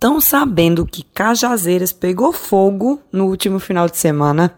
Tão sabendo que Cajazeiras pegou fogo no último final de semana?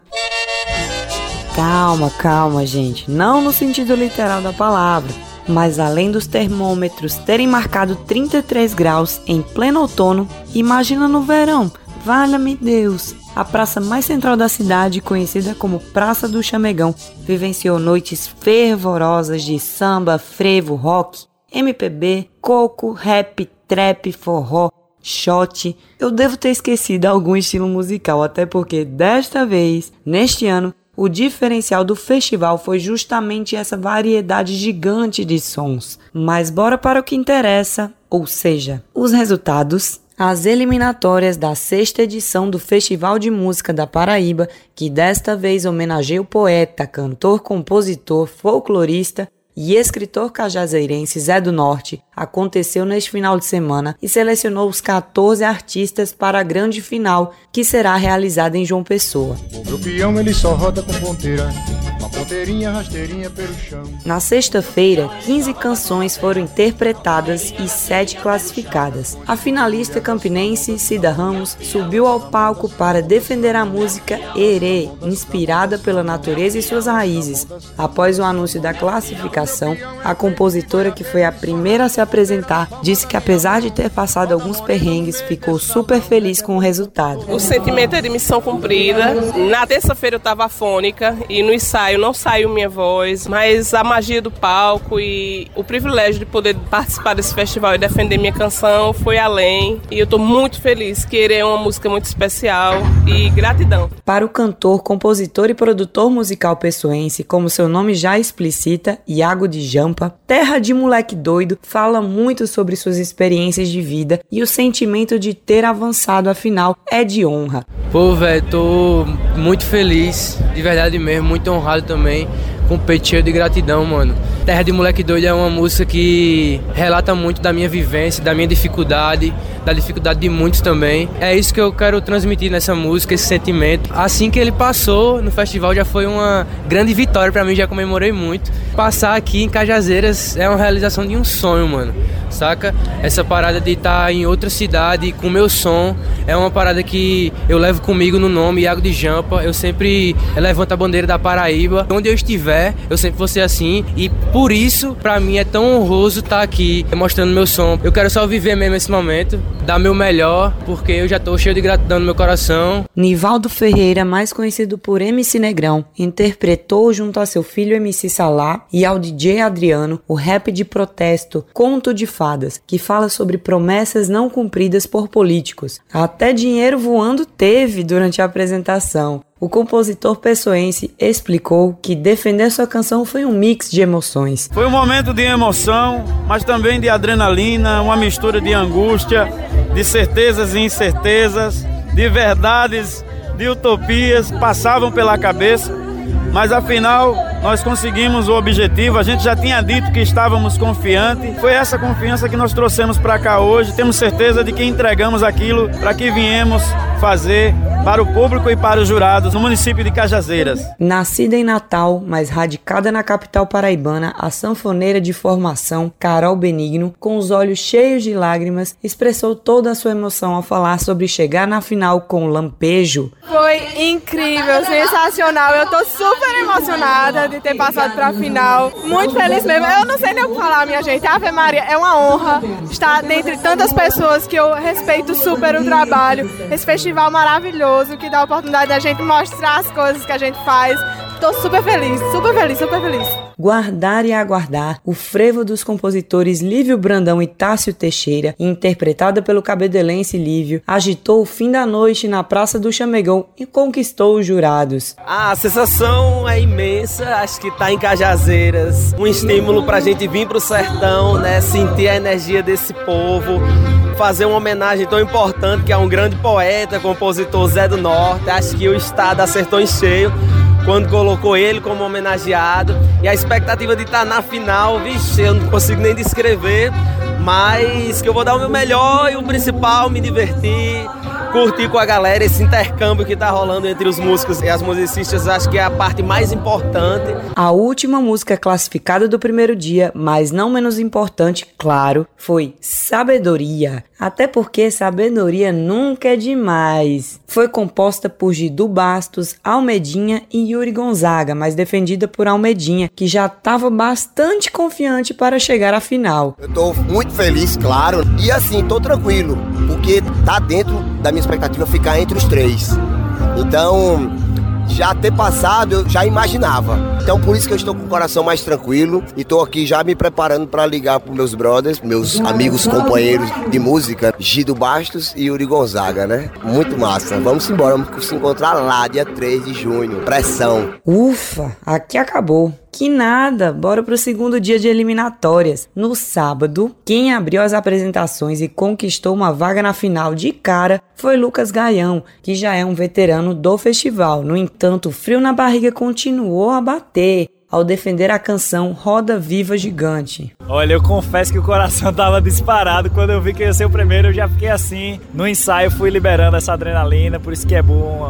Calma, calma, gente. Não no sentido literal da palavra. Mas além dos termômetros terem marcado 33 graus em pleno outono, imagina no verão. Valha-me Deus! A praça mais central da cidade, conhecida como Praça do Chamegão, vivenciou noites fervorosas de samba, frevo, rock, MPB, coco, rap, trap, forró, shot. Eu devo ter esquecido algum estilo musical, até porque desta vez, neste ano, o diferencial do festival foi justamente essa variedade gigante de sons. Mas bora para o que interessa, ou seja, os resultados as eliminatórias da sexta edição do Festival de Música da Paraíba, que desta vez homenageia o poeta, cantor, compositor, folclorista e escritor cajazeirense Zé do Norte, aconteceu neste final de semana e selecionou os 14 artistas para a grande final, que será realizada em João Pessoa. O peão, ele só roda com ponteira. Uma ponteirinha rasteirinha pelo chão. Na sexta-feira, 15 canções foram interpretadas e 7 classificadas. A finalista campinense Cida Ramos subiu ao palco para defender a música Erê, inspirada pela natureza e suas raízes. Após o anúncio da classificação, a compositora que foi a primeira a se apresentar disse que apesar de ter passado alguns perrengues, ficou super feliz com o resultado. O sentimento é de missão cumprida. Na terça-feira eu estava afônica e no ensaio ensaio não saiu minha voz, mas a magia do palco e o privilégio de poder participar desse festival e defender minha canção foi além. E eu estou muito feliz. Querer é uma música muito especial e gratidão. Para o cantor, compositor e produtor musical pessoense, como seu nome já explicita, Iago de Jampa, Terra de Moleque Doido fala muito sobre suas experiências de vida e o sentimento de ter avançado, afinal, é de honra. Pô, velho, tô muito feliz, de verdade mesmo, muito honrado também, com o peito cheio de gratidão, mano. Terra de Moleque Doido é uma música que relata muito da minha vivência, da minha dificuldade, da dificuldade de muitos também. É isso que eu quero transmitir nessa música, esse sentimento. Assim que ele passou no festival já foi uma grande vitória para mim, já comemorei muito. Passar aqui em Cajazeiras é uma realização de um sonho, mano saca? Essa parada de estar tá em outra cidade com meu som é uma parada que eu levo comigo no nome Iago de Jampa. Eu sempre levanto a bandeira da Paraíba. Onde eu estiver, eu sempre vou ser assim. E por isso, para mim, é tão honroso estar tá aqui mostrando meu som. Eu quero só viver mesmo esse momento, dar meu melhor, porque eu já tô cheio de gratidão no meu coração. Nivaldo Ferreira, mais conhecido por MC Negrão, interpretou junto a seu filho MC Salá e ao DJ Adriano o rap de protesto Conto de fadas, que fala sobre promessas não cumpridas por políticos. Até dinheiro voando teve durante a apresentação. O compositor pessoense explicou que defender sua canção foi um mix de emoções. Foi um momento de emoção, mas também de adrenalina, uma mistura de angústia, de certezas e incertezas, de verdades, de utopias passavam pela cabeça, mas afinal nós conseguimos o objetivo, a gente já tinha dito que estávamos confiantes. Foi essa confiança que nós trouxemos para cá hoje. Temos certeza de que entregamos aquilo para que viemos fazer para o público e para os jurados no município de Cajazeiras. Nascida em Natal, mas radicada na capital paraibana, a sanfoneira de formação Carol Benigno, com os olhos cheios de lágrimas, expressou toda a sua emoção ao falar sobre chegar na final com Lampejo. Foi incrível, sensacional. Eu tô super emocionada de ter passado para a final. Muito feliz mesmo. Eu não sei nem o que falar, minha gente. Ave Maria, é uma honra estar dentre tantas pessoas que eu respeito super o trabalho. Esse festival maravilhoso que dá a oportunidade da gente mostrar as coisas que a gente faz. Tô super feliz, super feliz, super feliz. Guardar e Aguardar, o frevo dos compositores Lívio Brandão e Tássio Teixeira, interpretada pelo cabedelense Lívio, agitou o fim da noite na Praça do Chamegão e conquistou os jurados. a sensação é imensa, acho que tá em Cajazeiras, um estímulo pra gente vir pro sertão, né, sentir a energia desse povo, fazer uma homenagem tão importante que é um grande poeta, compositor Zé do Norte, acho que o estado acertou em cheio quando colocou ele como homenageado. E a expectativa de estar na final, vixe, eu não consigo nem descrever, mas que eu vou dar o meu melhor e o principal, me divertir, curtir com a galera esse intercâmbio que tá rolando entre os músicos e as musicistas, acho que é a parte mais importante. A última música classificada do primeiro dia, mas não menos importante, claro, foi Sabedoria. Até porque sabedoria nunca é demais. Foi composta por Gidu Bastos, Almedinha e Yuri Gonzaga, mas defendida por Almedinha, que já estava bastante confiante para chegar à final. Eu tô muito feliz, claro, e assim, tô tranquilo, porque tá dentro da minha expectativa ficar entre os três. Então, já ter passado, eu já imaginava. Então por isso que eu estou com o coração mais tranquilo e estou aqui já me preparando para ligar para meus brothers, meus amigos, companheiros de música, Gido Bastos e Yuri Gonzaga, né? Muito massa. Vamos embora, vamos se encontrar lá, dia 3 de junho. Pressão. Ufa, aqui acabou. Que nada, bora pro segundo dia de eliminatórias. No sábado, quem abriu as apresentações e conquistou uma vaga na final de cara foi Lucas Gaião, que já é um veterano do festival. No entanto, o frio na barriga continuou a bater ao defender a canção Roda Viva Gigante. Olha, eu confesso que o coração tava disparado. Quando eu vi que ia ser o primeiro, eu já fiquei assim. No ensaio, fui liberando essa adrenalina, por isso que é bom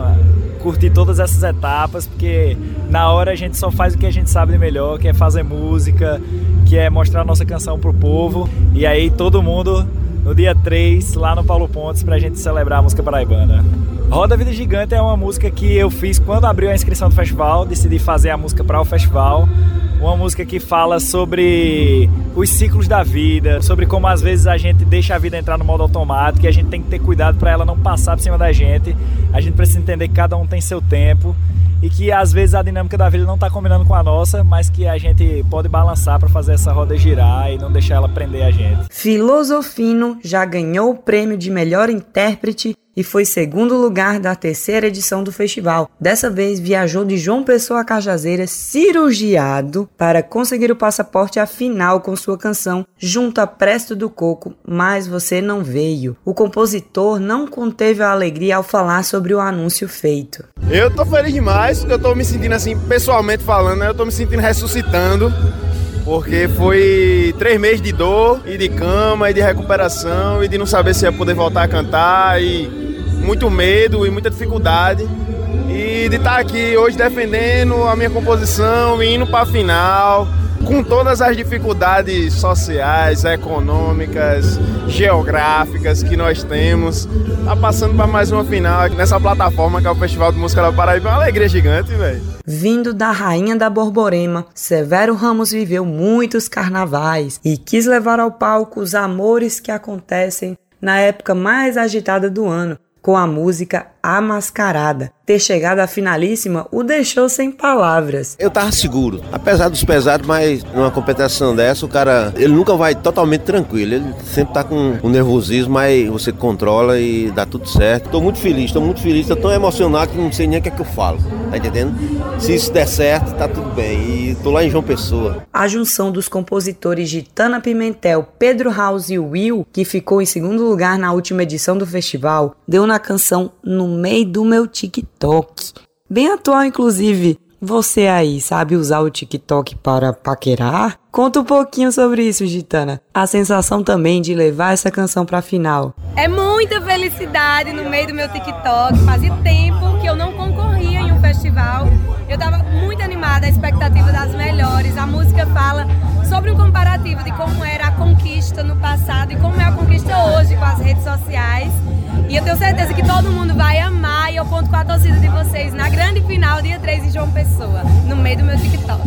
curtir todas essas etapas, porque na hora a gente só faz o que a gente sabe de melhor, que é fazer música, que é mostrar a nossa canção pro povo. E aí todo mundo no dia 3, lá no Paulo Pontes, pra gente celebrar a música paraibana. Roda Vida Gigante é uma música que eu fiz quando abriu a inscrição do festival, decidi fazer a música para o festival. Uma música que fala sobre os ciclos da vida, sobre como às vezes a gente deixa a vida entrar no modo automático e a gente tem que ter cuidado para ela não passar por cima da gente. A gente precisa entender que cada um tem seu tempo e que às vezes a dinâmica da vida não está combinando com a nossa, mas que a gente pode balançar para fazer essa roda girar e não deixar ela prender a gente. Filosofino já ganhou o prêmio de melhor intérprete e foi segundo lugar da terceira edição do festival. Dessa vez viajou de João Pessoa a Cajazeiras cirurgiado para conseguir o passaporte à final com sua canção Junto a Presto do Coco, mas você não veio. O compositor não conteve a alegria ao falar sobre o anúncio feito. Eu tô feliz demais, porque eu tô me sentindo assim, pessoalmente falando, né? eu tô me sentindo ressuscitando porque foi três meses de dor e de cama e de recuperação e de não saber se ia poder voltar a cantar e muito medo e muita dificuldade. E de estar aqui hoje defendendo a minha composição e indo para a final, com todas as dificuldades sociais, econômicas, geográficas que nós temos, tá passando para mais uma final nessa plataforma que é o Festival de Música da Paraíba. É uma alegria gigante, velho. Vindo da rainha da Borborema, Severo Ramos viveu muitos carnavais e quis levar ao palco os amores que acontecem na época mais agitada do ano, com a música A Mascarada. Ter chegado à finalíssima o deixou sem palavras. Eu tava seguro, apesar dos pesados, mas numa competição dessa, o cara, ele nunca vai totalmente tranquilo, ele sempre tá com um nervosismo, mas você controla e dá tudo certo. Tô muito feliz, tô muito feliz, tô tão emocionado que não sei nem o que é que eu falo, tá entendendo? Se isso der certo, tá tudo bem. E tô lá em João Pessoa. A junção dos compositores Gitana Pimentel, Pedro House e Will, que ficou em segundo lugar na última edição do festival, deu na canção No Meio do Meu TikTok. Bem atual, inclusive. Você aí sabe usar o TikTok para paquerar? Conta um pouquinho sobre isso, Gitana. A sensação também de levar essa canção para final. É muita felicidade no meio do meu TikTok. Fazia tempo que eu não concorria festival. Eu estava muito animada, a expectativa das melhores. A música fala sobre um comparativo de como era a conquista no passado e como é a conquista hoje com as redes sociais. E eu tenho certeza que todo mundo vai amar e eu conto com a torcida de vocês na grande final, dia 3 de João Pessoa, no meio do meu TikTok.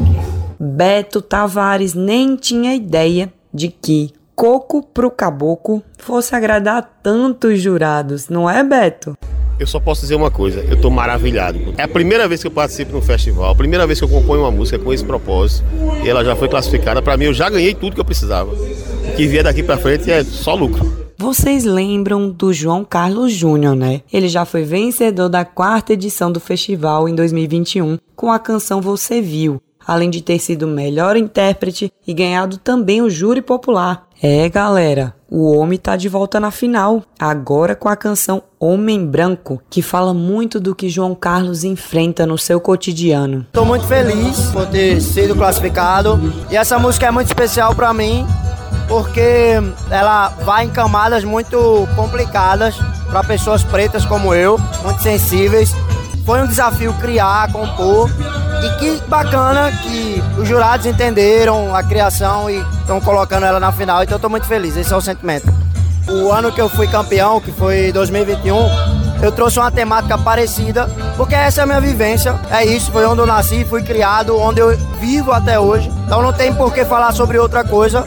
Beto Tavares nem tinha ideia de que coco pro caboclo fosse agradar tantos jurados, não é, Beto? Eu só posso dizer uma coisa, eu tô maravilhado. É a primeira vez que eu participo no festival, a primeira vez que eu componho uma música com esse propósito. E ela já foi classificada. Para mim, eu já ganhei tudo que eu precisava. O que vier daqui para frente é só lucro. Vocês lembram do João Carlos Júnior, né? Ele já foi vencedor da quarta edição do festival em 2021 com a canção Você Viu, além de ter sido melhor intérprete e ganhado também o júri popular. É, galera, o homem tá de volta na final, agora com a canção Homem Branco, que fala muito do que João Carlos enfrenta no seu cotidiano. Tô muito feliz por ter sido classificado e essa música é muito especial para mim porque ela vai em camadas muito complicadas para pessoas pretas como eu, muito sensíveis. Foi um desafio criar, compor e que bacana que os jurados entenderam a criação e estão colocando ela na final, então eu estou muito feliz, esse é o sentimento. o ano que eu fui campeão, que foi 2021, eu trouxe uma temática parecida, porque essa é a minha vivência, é isso, foi onde eu nasci, fui criado, onde eu vivo até hoje. Então não tem por que falar sobre outra coisa.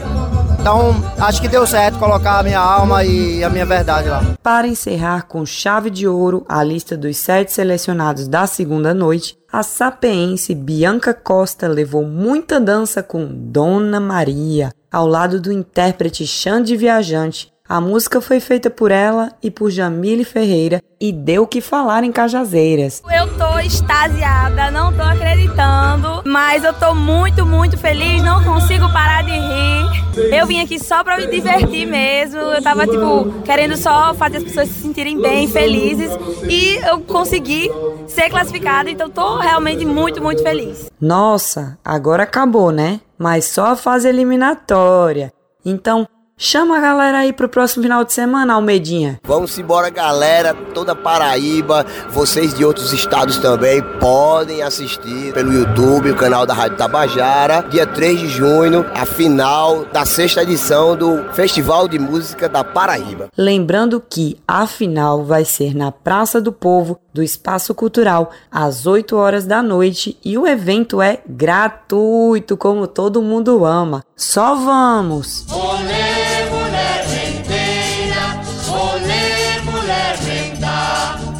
Então, acho que deu certo colocar a minha alma e a minha verdade lá. Para encerrar com chave de ouro a lista dos sete selecionados da segunda noite, a sapeense Bianca Costa levou muita dança com Dona Maria, ao lado do intérprete Xande Viajante, a música foi feita por ela e por Jamile Ferreira e deu o que falar em Cajazeiras. Eu tô extasiada, não tô acreditando, mas eu tô muito, muito feliz, não consigo parar de rir. Eu vim aqui só pra me divertir mesmo. Eu tava, tipo, querendo só fazer as pessoas se sentirem bem, felizes. E eu consegui ser classificada, então tô realmente muito, muito feliz. Nossa, agora acabou, né? Mas só a fase eliminatória. Então, Chama a galera aí pro próximo final de semana, Almedinha. Vamos embora, galera. Toda Paraíba, vocês de outros estados também podem assistir pelo YouTube, o canal da Rádio Tabajara. Dia 3 de junho, a final da sexta edição do Festival de Música da Paraíba. Lembrando que a final vai ser na Praça do Povo, do Espaço Cultural, às 8 horas da noite e o evento é gratuito, como todo mundo ama. Só vamos! Olê,